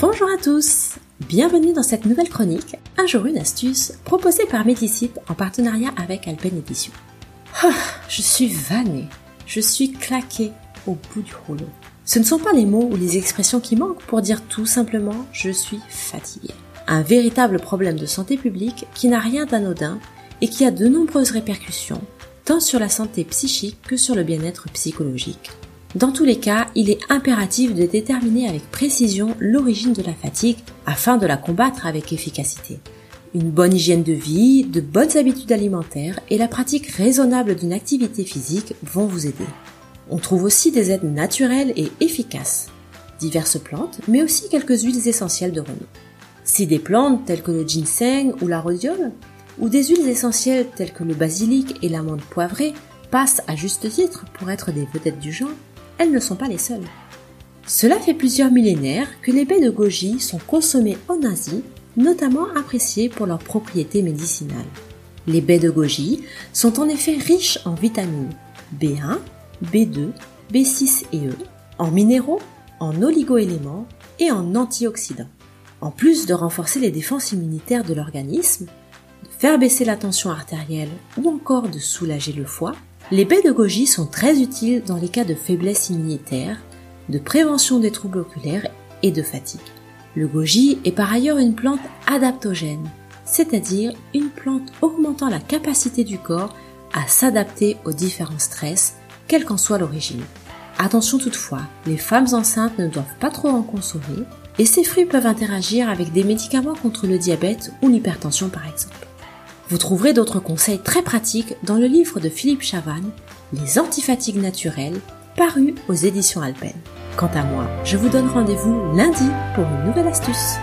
Bonjour à tous Bienvenue dans cette nouvelle chronique, un jour une astuce, proposée par Médicite en partenariat avec Alpen Edition. Ah, je suis vannée, je suis claquée au bout du rouleau. Ce ne sont pas les mots ou les expressions qui manquent pour dire tout simplement je suis fatiguée. Un véritable problème de santé publique qui n'a rien d'anodin et qui a de nombreuses répercussions, tant sur la santé psychique que sur le bien-être psychologique. Dans tous les cas, il est impératif de déterminer avec précision l'origine de la fatigue afin de la combattre avec efficacité. Une bonne hygiène de vie, de bonnes habitudes alimentaires et la pratique raisonnable d'une activité physique vont vous aider. On trouve aussi des aides naturelles et efficaces. Diverses plantes, mais aussi quelques huiles essentielles de renom. Si des plantes telles que le ginseng ou la rhodiole, ou des huiles essentielles telles que le basilic et l'amande poivrée passent à juste titre pour être des vedettes du genre, elles ne sont pas les seules. Cela fait plusieurs millénaires que les baies de goji sont consommées en Asie, notamment appréciées pour leurs propriétés médicinales. Les baies de goji sont en effet riches en vitamines B1, B2, B6 et E, en minéraux, en oligoéléments et en antioxydants. En plus de renforcer les défenses immunitaires de l'organisme, de faire baisser la tension artérielle ou encore de soulager le foie, les baies de goji sont très utiles dans les cas de faiblesse immunitaire, de prévention des troubles oculaires et de fatigue. Le goji est par ailleurs une plante adaptogène, c'est-à-dire une plante augmentant la capacité du corps à s'adapter aux différents stress, quelle qu'en soit l'origine. Attention toutefois, les femmes enceintes ne doivent pas trop en consommer et ces fruits peuvent interagir avec des médicaments contre le diabète ou l'hypertension par exemple. Vous trouverez d'autres conseils très pratiques dans le livre de Philippe Chavannes, Les antifatigues naturelles, paru aux éditions Alpen. Quant à moi, je vous donne rendez-vous lundi pour une nouvelle astuce.